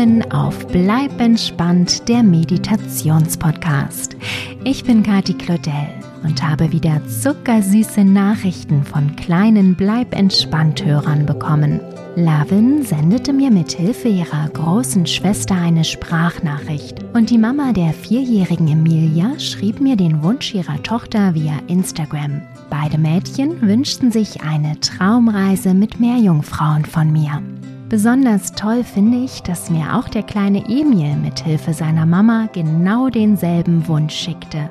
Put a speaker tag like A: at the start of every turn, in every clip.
A: Willkommen auf Bleib entspannt, der Meditationspodcast. Ich bin Kati Claudel und habe wieder zuckersüße Nachrichten von kleinen Bleib entspannt Hörern bekommen. Lavin sendete mir mit Hilfe ihrer großen Schwester eine Sprachnachricht und die Mama der vierjährigen Emilia schrieb mir den Wunsch ihrer Tochter via Instagram. Beide Mädchen wünschten sich eine Traumreise mit Meerjungfrauen von mir. Besonders toll finde ich, dass mir auch der kleine Emil mit Hilfe seiner Mama genau denselben Wunsch schickte.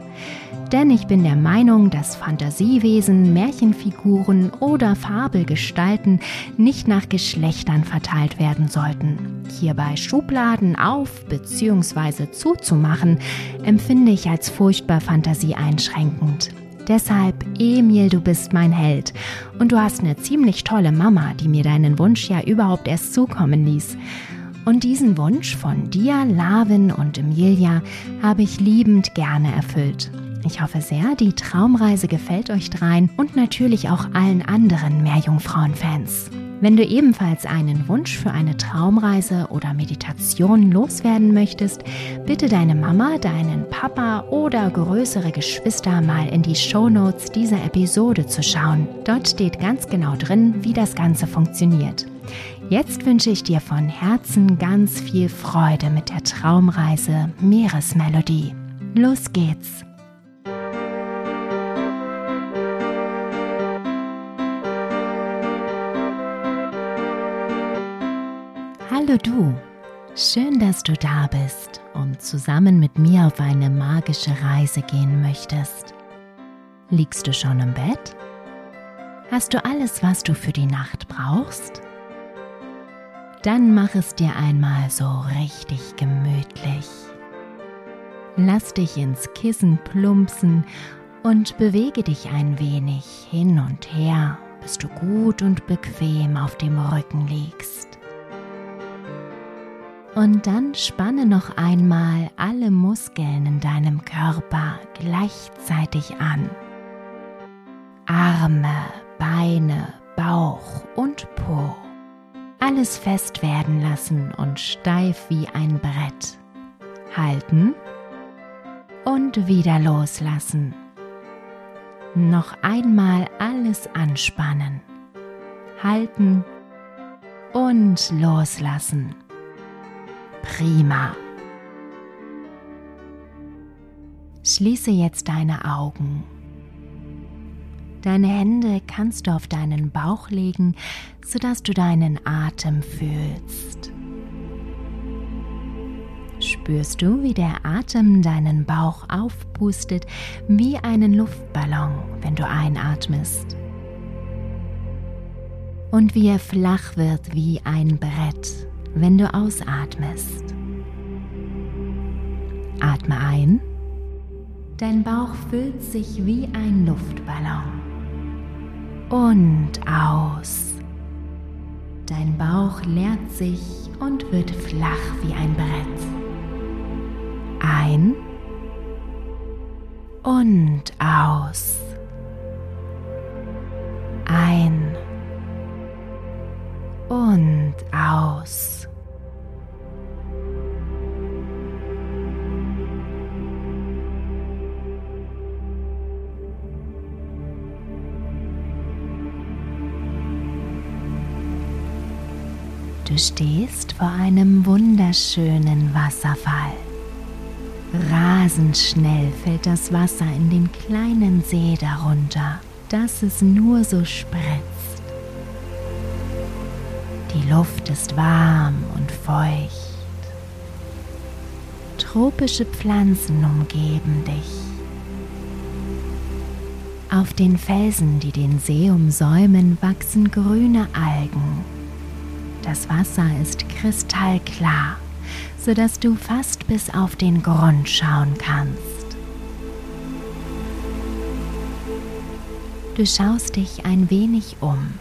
A: Denn ich bin der Meinung, dass Fantasiewesen, Märchenfiguren oder Fabelgestalten nicht nach Geschlechtern verteilt werden sollten. Hierbei Schubladen auf bzw. zuzumachen, empfinde ich als furchtbar fantasieeinschränkend. Deshalb, Emil, du bist mein Held. Und du hast eine ziemlich tolle Mama, die mir deinen Wunsch ja überhaupt erst zukommen ließ. Und diesen Wunsch von dir, Lavin und Emilia habe ich liebend gerne erfüllt. Ich hoffe sehr, die Traumreise gefällt euch dreien und natürlich auch allen anderen Meerjungfrauen-Fans. Wenn du ebenfalls einen Wunsch für eine Traumreise oder Meditation loswerden möchtest, bitte deine Mama, deinen Papa oder größere Geschwister mal in die Shownotes dieser Episode zu schauen. Dort steht ganz genau drin, wie das Ganze funktioniert. Jetzt wünsche ich dir von Herzen ganz viel Freude mit der Traumreise Meeresmelodie. Los geht's! Hallo du, schön, dass du da bist und zusammen mit mir auf eine magische Reise gehen möchtest. Liegst du schon im Bett? Hast du alles, was du für die Nacht brauchst? Dann mach es dir einmal so richtig gemütlich. Lass dich ins Kissen plumpsen und bewege dich ein wenig hin und her, bis du gut und bequem auf dem Rücken liegst. Und dann spanne noch einmal alle Muskeln in deinem Körper gleichzeitig an. Arme, Beine, Bauch und Po. Alles fest werden lassen und steif wie ein Brett. Halten und wieder loslassen. Noch einmal alles anspannen. Halten und loslassen. Prima. Schließe jetzt deine Augen. Deine Hände kannst du auf deinen Bauch legen, sodass du deinen Atem fühlst. Spürst du, wie der Atem deinen Bauch aufpustet wie einen Luftballon, wenn du einatmest? Und wie er flach wird wie ein Brett, wenn du ausatmest. Atme ein. Dein Bauch füllt sich wie ein Luftballon. Und aus. Dein Bauch leert sich und wird flach wie ein Brett. Ein und aus. Ein und aus. Stehst vor einem wunderschönen Wasserfall. Rasend schnell fällt das Wasser in den kleinen See darunter, dass es nur so spritzt. Die Luft ist warm und feucht. Tropische Pflanzen umgeben dich. Auf den Felsen, die den See umsäumen, wachsen grüne Algen das Wasser ist kristallklar, sodass du fast bis auf den Grund schauen kannst. Du schaust dich ein wenig um,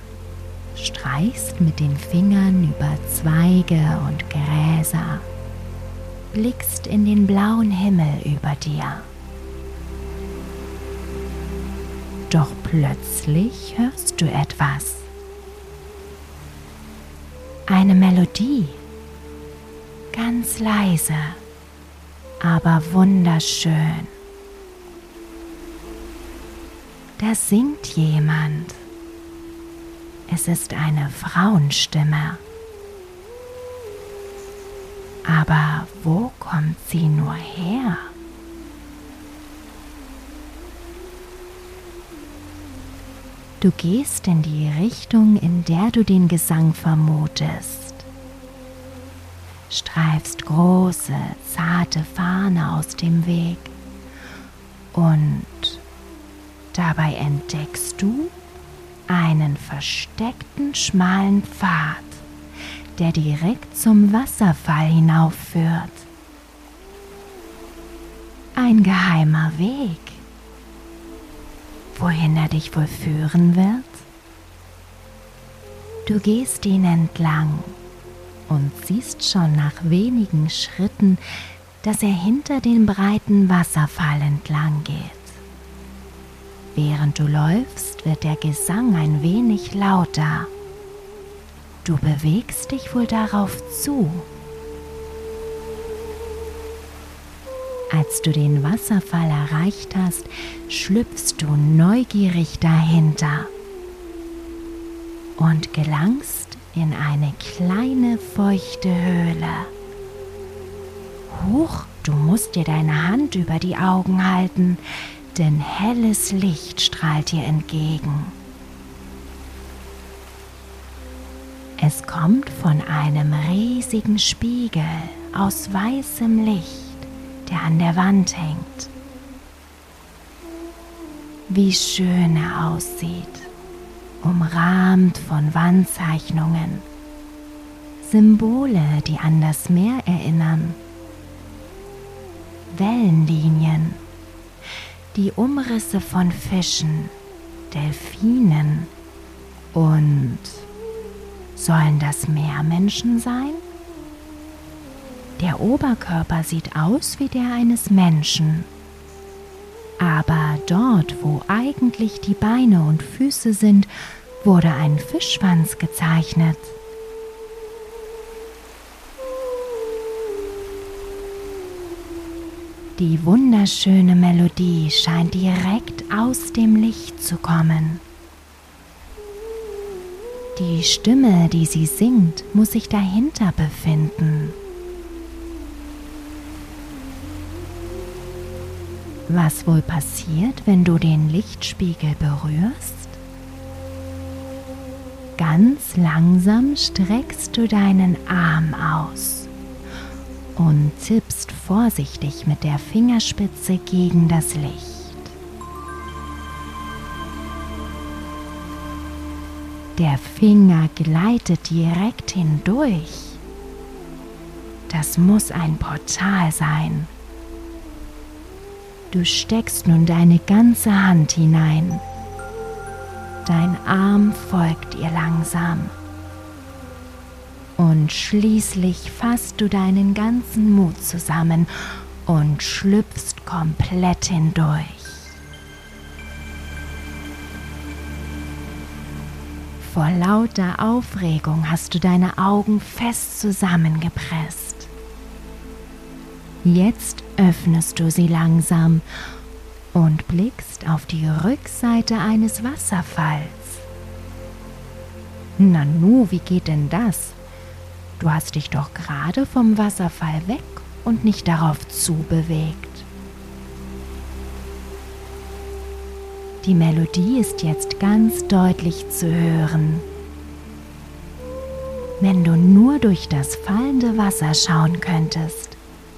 A: streichst mit den Fingern über Zweige und Gräser, blickst in den blauen Himmel über dir. Doch plötzlich hörst du etwas eine Melodie. ganz leise, aber wunderschön. Da singt jemand. Es ist eine Frauenstimme. Aber wo kommt sie nur her? Du gehst in die Richtung, in der du den Gesang vermutest. Streifst große, zarte Fahne aus dem Weg und dabei entdeckst du einen versteckten schmalen Pfad, der direkt zum Wasserfall hinaufführt. Ein geheimer Weg wohin er dich wohl führen wird? Du gehst ihn entlang und siehst schon nach wenigen Schritten, dass er hinter den breiten Wasserfall entlang geht. Während du läufst, wird der Gesang ein wenig lauter. Du bewegst dich wohl darauf zu. Als du den Wasserfall erreicht hast, schlüpfst du neugierig dahinter und gelangst in eine kleine feuchte Höhle. Huch, du musst dir deine Hand über die Augen halten, denn helles Licht strahlt dir entgegen. Es kommt von einem riesigen Spiegel aus weißem Licht der an der Wand hängt. Wie schön er aussieht, umrahmt von Wandzeichnungen, Symbole, die an das Meer erinnern, Wellenlinien, die Umrisse von Fischen, Delfinen und sollen das Meermenschen sein? Der Oberkörper sieht aus wie der eines Menschen. Aber dort, wo eigentlich die Beine und Füße sind, wurde ein Fischschwanz gezeichnet. Die wunderschöne Melodie scheint direkt aus dem Licht zu kommen. Die Stimme, die sie singt, muss sich dahinter befinden. Was wohl passiert, wenn du den Lichtspiegel berührst? Ganz langsam streckst du deinen Arm aus und tippst vorsichtig mit der Fingerspitze gegen das Licht. Der Finger gleitet direkt hindurch. Das muss ein Portal sein. Du steckst nun deine ganze Hand hinein. Dein Arm folgt ihr langsam. Und schließlich fasst du deinen ganzen Mut zusammen und schlüpfst komplett hindurch. Vor lauter Aufregung hast du deine Augen fest zusammengepresst. Jetzt öffnest du sie langsam und blickst auf die Rückseite eines Wasserfalls. Nanu, wie geht denn das? Du hast dich doch gerade vom Wasserfall weg und nicht darauf zubewegt. Die Melodie ist jetzt ganz deutlich zu hören. Wenn du nur durch das fallende Wasser schauen könntest,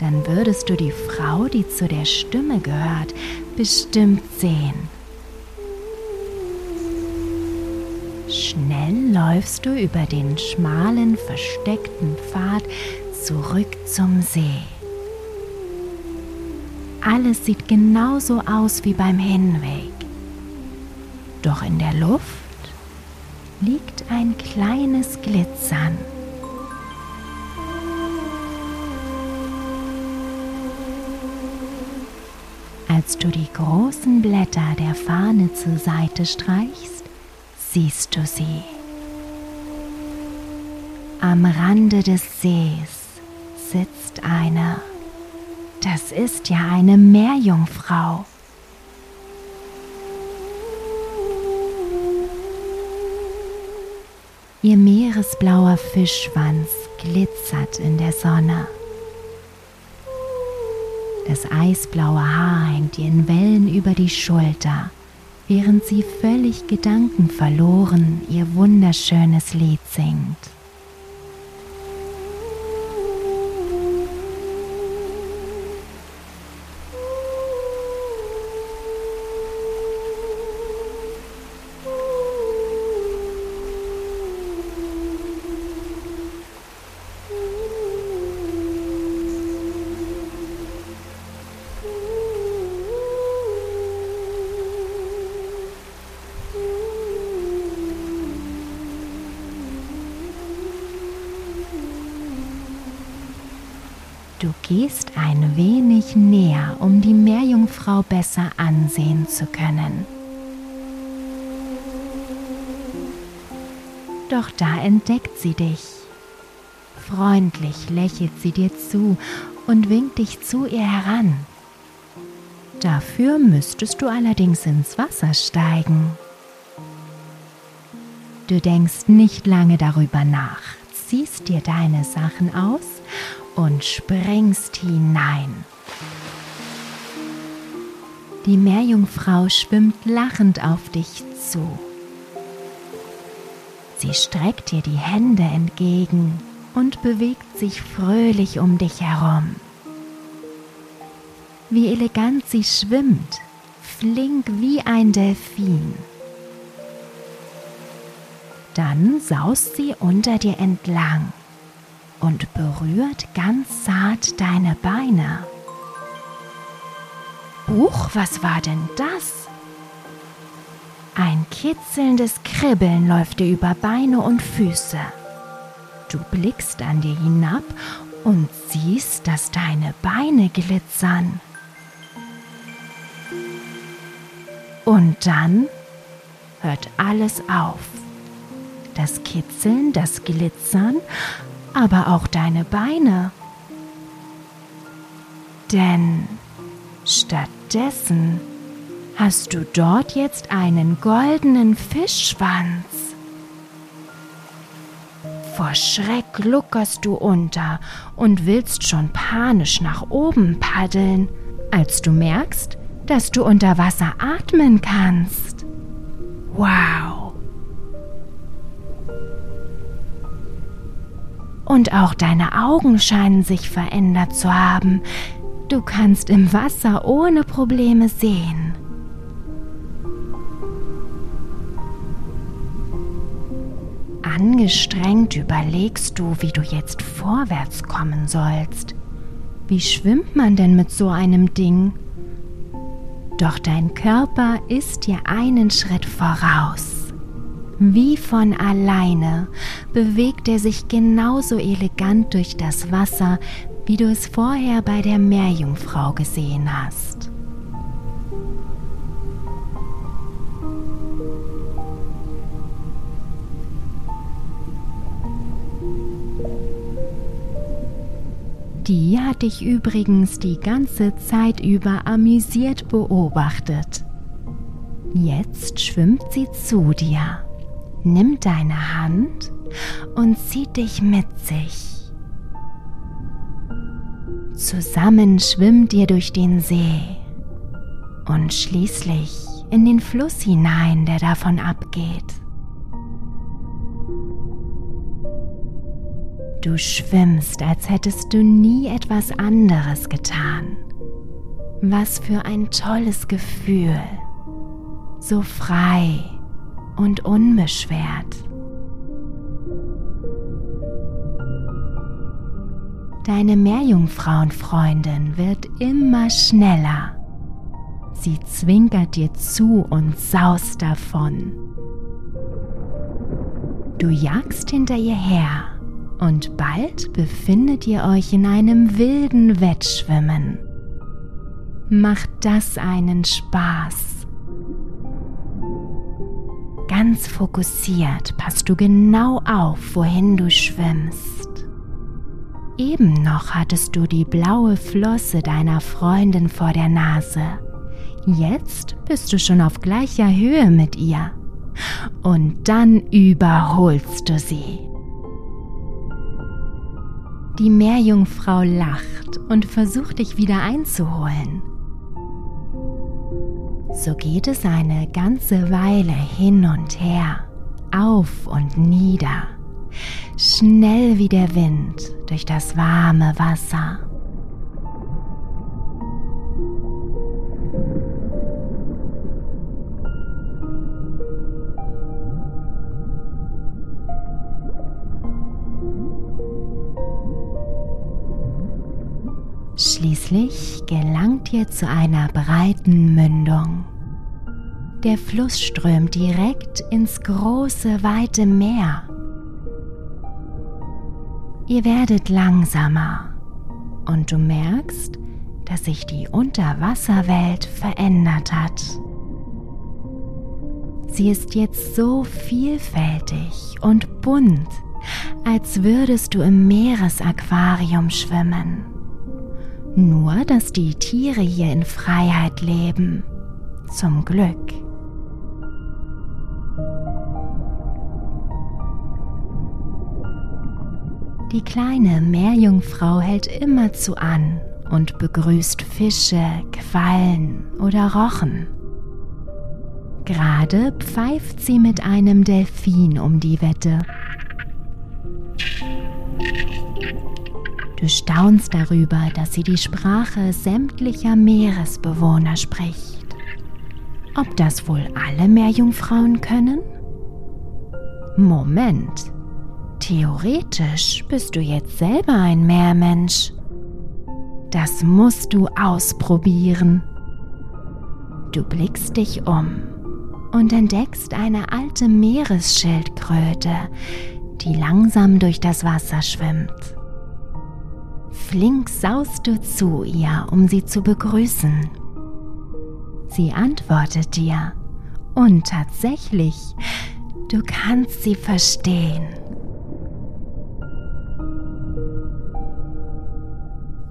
A: dann würdest du die Frau, die zu der Stimme gehört, bestimmt sehen. Schnell läufst du über den schmalen, versteckten Pfad zurück zum See. Alles sieht genauso aus wie beim Hinweg. Doch in der Luft liegt ein kleines Glitzern. Als du die großen Blätter der Fahne zur Seite streichst, siehst du sie. Am Rande des Sees sitzt eine. Das ist ja eine Meerjungfrau. Ihr meeresblauer Fischschwanz glitzert in der Sonne. Das eisblaue Haar hängt ihr in Wellen über die Schulter, während sie völlig gedankenverloren ihr wunderschönes Lied singt. Du gehst ein wenig näher, um die Meerjungfrau besser ansehen zu können. Doch da entdeckt sie dich. Freundlich lächelt sie dir zu und winkt dich zu ihr heran. Dafür müsstest du allerdings ins Wasser steigen. Du denkst nicht lange darüber nach, ziehst dir deine Sachen aus und springst hinein. Die Meerjungfrau schwimmt lachend auf dich zu. Sie streckt dir die Hände entgegen und bewegt sich fröhlich um dich herum. Wie elegant sie schwimmt, flink wie ein Delfin. Dann saust sie unter dir entlang und berührt ganz zart deine Beine. Huch, was war denn das? Ein kitzelndes Kribbeln läuft dir über Beine und Füße. Du blickst an dir hinab und siehst, dass deine Beine glitzern. Und dann hört alles auf. Das Kitzeln, das Glitzern aber auch deine Beine. Denn stattdessen hast du dort jetzt einen goldenen Fischschwanz. Vor Schreck gluckerst du unter und willst schon panisch nach oben paddeln, als du merkst, dass du unter Wasser atmen kannst. Wow! Und auch deine Augen scheinen sich verändert zu haben. Du kannst im Wasser ohne Probleme sehen. Angestrengt überlegst du, wie du jetzt vorwärts kommen sollst. Wie schwimmt man denn mit so einem Ding? Doch dein Körper ist dir einen Schritt voraus. Wie von alleine bewegt er sich genauso elegant durch das Wasser, wie du es vorher bei der Meerjungfrau gesehen hast. Die hat dich übrigens die ganze Zeit über amüsiert beobachtet. Jetzt schwimmt sie zu dir nimmt deine Hand und zieht dich mit sich. Zusammen schwimmt ihr durch den See und schließlich in den Fluss hinein, der davon abgeht. Du schwimmst, als hättest du nie etwas anderes getan. Was für ein tolles Gefühl. So frei und unbeschwert. Deine Meerjungfrauenfreundin wird immer schneller. Sie zwinkert dir zu und saust davon. Du jagst hinter ihr her und bald befindet ihr euch in einem wilden Wettschwimmen. Macht das einen Spaß? Ganz fokussiert passt du genau auf, wohin du schwimmst. Eben noch hattest du die blaue Flosse deiner Freundin vor der Nase. Jetzt bist du schon auf gleicher Höhe mit ihr. Und dann überholst du sie. Die Meerjungfrau lacht und versucht dich wieder einzuholen. So geht es eine ganze Weile hin und her, auf und nieder, schnell wie der Wind durch das warme Wasser. Schließlich gelangt ihr zu einer breiten Mündung. Der Fluss strömt direkt ins große, weite Meer. Ihr werdet langsamer und du merkst, dass sich die Unterwasserwelt verändert hat. Sie ist jetzt so vielfältig und bunt, als würdest du im Meeresaquarium schwimmen. Nur, dass die Tiere hier in Freiheit leben. Zum Glück. Die kleine Meerjungfrau hält immerzu an und begrüßt Fische, Quallen oder Rochen. Gerade pfeift sie mit einem Delfin um die Wette. Du staunst darüber, dass sie die Sprache sämtlicher Meeresbewohner spricht. Ob das wohl alle Meerjungfrauen können? Moment. Theoretisch bist du jetzt selber ein Meermensch. Das musst du ausprobieren. Du blickst dich um und entdeckst eine alte Meeresschildkröte, die langsam durch das Wasser schwimmt. Flink saust du zu ihr, um sie zu begrüßen. Sie antwortet dir und tatsächlich, du kannst sie verstehen.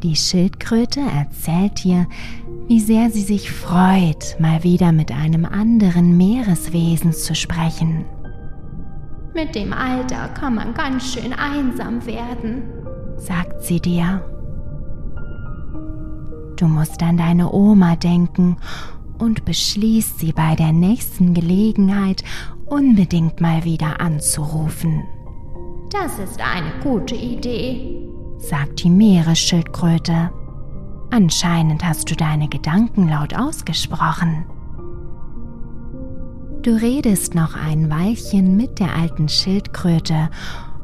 A: Die Schildkröte erzählt dir, wie sehr sie sich freut, mal wieder mit einem anderen Meereswesen zu sprechen.
B: Mit dem Alter kann man ganz schön einsam werden,
A: sagt sie dir. Du musst an deine Oma denken und beschließt sie bei der nächsten Gelegenheit unbedingt mal wieder anzurufen.
B: Das ist eine gute Idee,
A: sagt die Meeresschildkröte. Anscheinend hast du deine Gedanken laut ausgesprochen. Du redest noch ein Weilchen mit der alten Schildkröte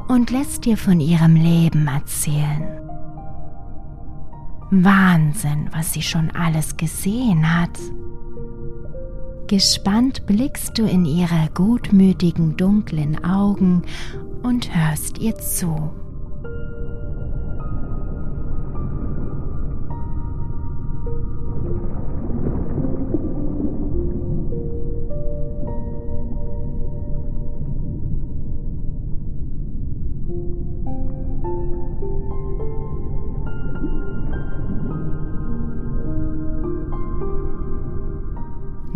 A: und lässt dir von ihrem Leben erzählen. Wahnsinn, was sie schon alles gesehen hat. Gespannt blickst du in ihre gutmütigen dunklen Augen und hörst ihr zu.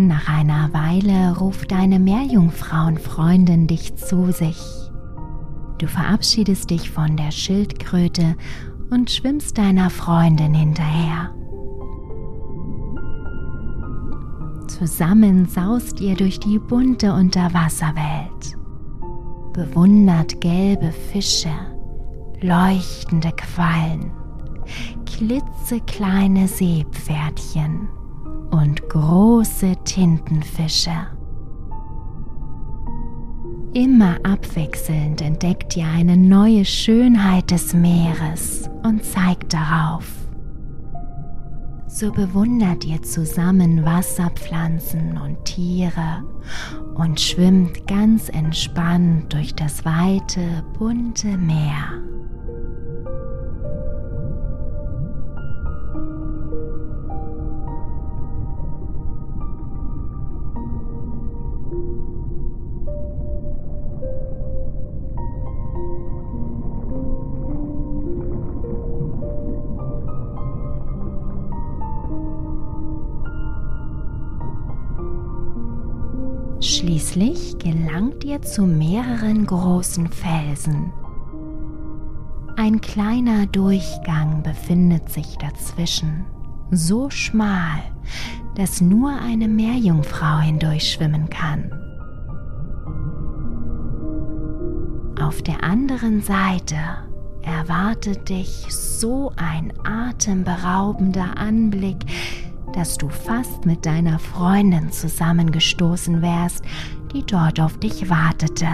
A: Nach einer Weile ruft deine Meerjungfrauenfreundin dich zu sich. Du verabschiedest dich von der Schildkröte und schwimmst deiner Freundin hinterher. Zusammen saust ihr durch die bunte Unterwasserwelt, bewundert gelbe Fische, leuchtende Quallen, klitzekleine Seepferdchen und große Tintenfische. Immer abwechselnd entdeckt ihr eine neue Schönheit des Meeres und zeigt darauf. So bewundert ihr zusammen Wasserpflanzen und Tiere und schwimmt ganz entspannt durch das weite, bunte Meer. Schließlich gelangt ihr zu mehreren großen Felsen. Ein kleiner Durchgang befindet sich dazwischen, so schmal, dass nur eine Meerjungfrau hindurchschwimmen kann. Auf der anderen Seite erwartet dich so ein atemberaubender Anblick, dass du fast mit deiner Freundin zusammengestoßen wärst, die dort auf dich wartete.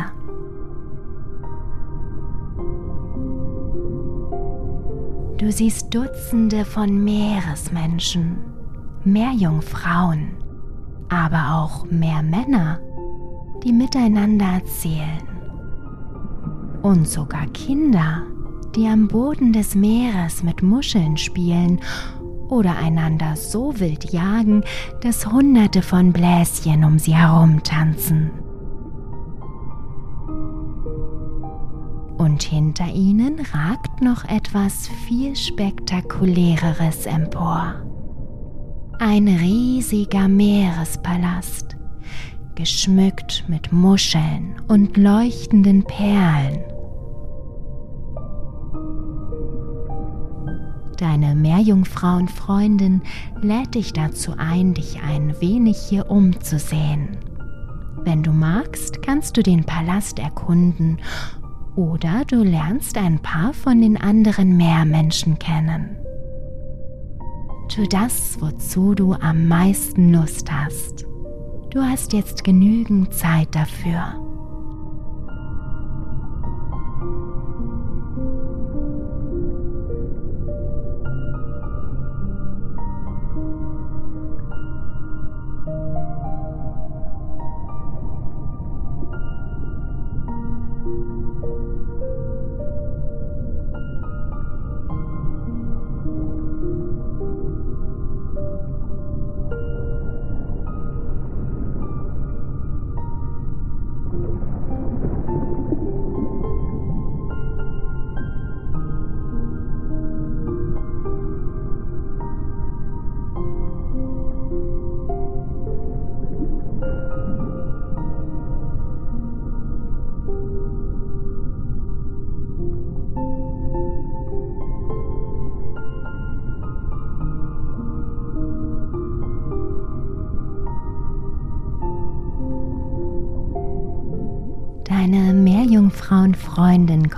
A: Du siehst Dutzende von Meeresmenschen, Meerjungfrauen, aber auch Meermänner, die miteinander erzählen. Und sogar Kinder, die am Boden des Meeres mit Muscheln spielen oder einander so wild jagen, dass Hunderte von Bläschen um sie herum tanzen. Und hinter ihnen ragt noch etwas viel spektakuläreres empor. Ein riesiger Meerespalast, geschmückt mit Muscheln und leuchtenden Perlen Deine Meerjungfrauenfreundin lädt dich dazu ein, dich ein wenig hier umzusehen. Wenn du magst, kannst du den Palast erkunden oder du lernst ein paar von den anderen Meermenschen kennen. Tu das, wozu du am meisten Lust hast. Du hast jetzt genügend Zeit dafür.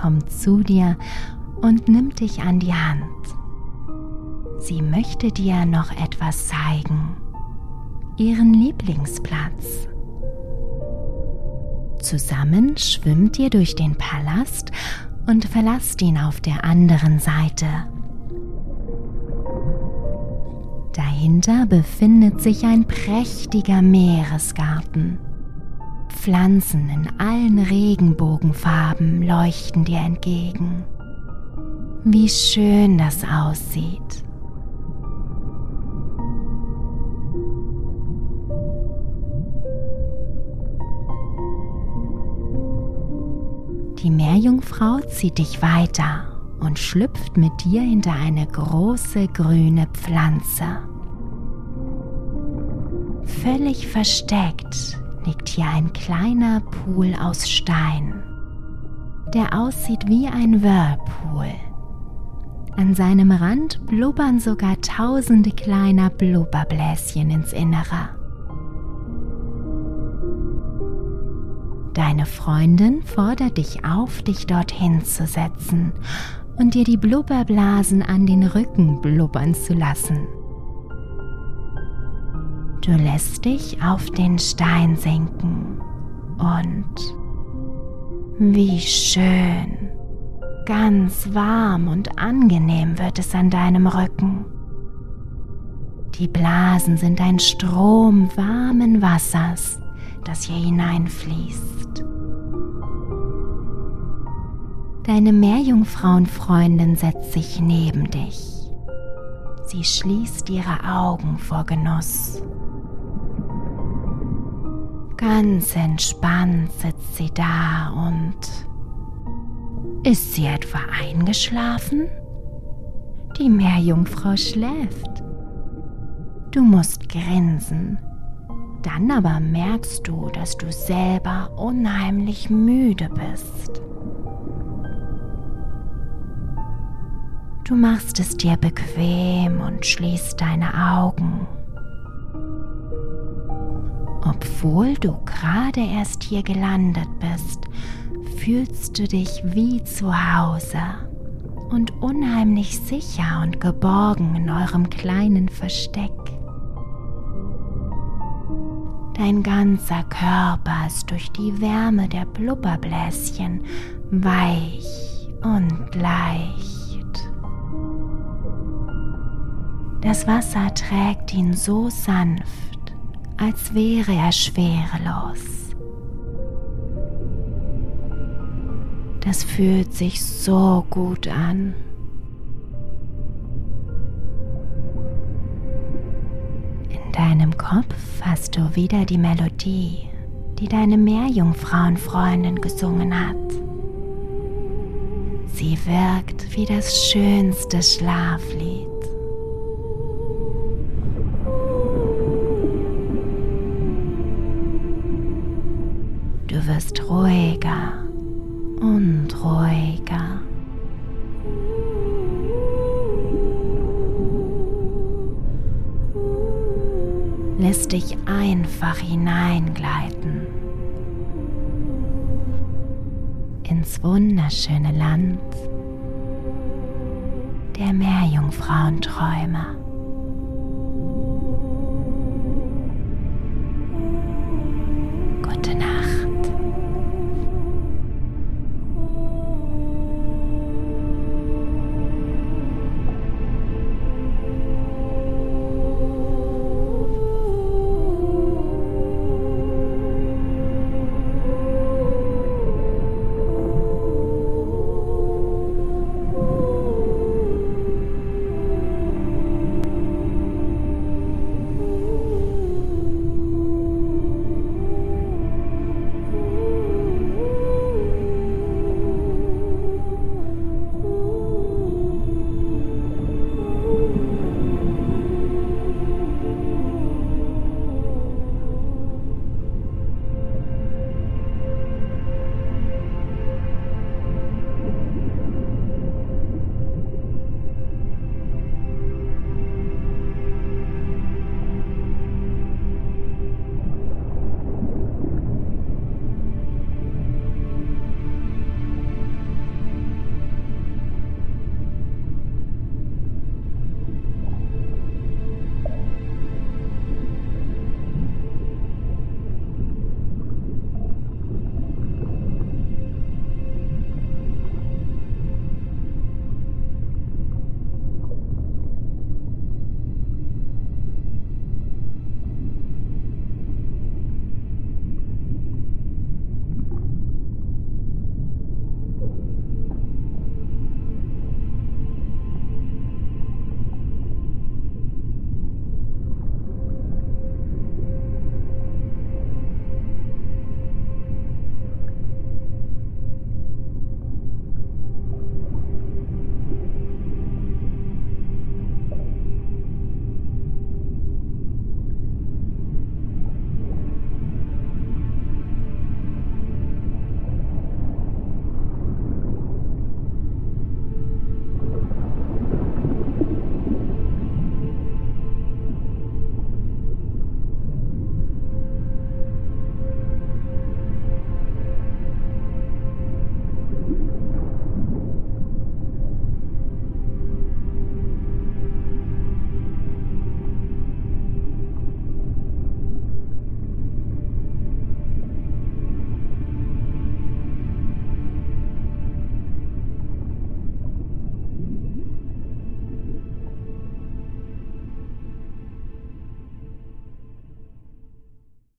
A: Kommt zu dir und nimmt dich an die Hand. Sie möchte dir noch etwas zeigen. Ihren Lieblingsplatz. Zusammen schwimmt ihr durch den Palast und verlasst ihn auf der anderen Seite. Dahinter befindet sich ein prächtiger Meeresgarten. Pflanzen in allen Regenbogenfarben leuchten dir entgegen. Wie schön das aussieht. Die Meerjungfrau zieht dich weiter und schlüpft mit dir hinter eine große grüne Pflanze. Völlig versteckt liegt hier ein kleiner Pool aus Stein, der aussieht wie ein Whirlpool. An seinem Rand blubbern sogar tausende kleiner Blubberbläschen ins Innere. Deine Freundin fordert dich auf, dich dorthin zu setzen und dir die Blubberblasen an den Rücken blubbern zu lassen. Du lässt dich auf den Stein sinken und wie schön, ganz warm und angenehm wird es an deinem Rücken. Die Blasen sind ein Strom warmen Wassers, das hier hineinfließt. Deine Meerjungfrauenfreundin setzt sich neben dich. Sie schließt ihre Augen vor Genuss Ganz entspannt sitzt sie da und... Ist sie etwa eingeschlafen? Die Meerjungfrau schläft. Du musst grinsen, Dann aber merkst du, dass du selber unheimlich müde bist. Du machst es dir bequem und schließt deine Augen. Obwohl du gerade erst hier gelandet bist, fühlst du dich wie zu Hause und unheimlich sicher und geborgen in eurem kleinen Versteck. Dein ganzer Körper ist durch die Wärme der Blubberbläschen weich und leicht. Das Wasser trägt ihn so sanft, als wäre er schwerelos. Das fühlt sich so gut an. deinem Kopf hast du wieder die Melodie, die deine Meerjungfrauenfreundin gesungen hat. Sie wirkt wie das schönste Schlaflied. Du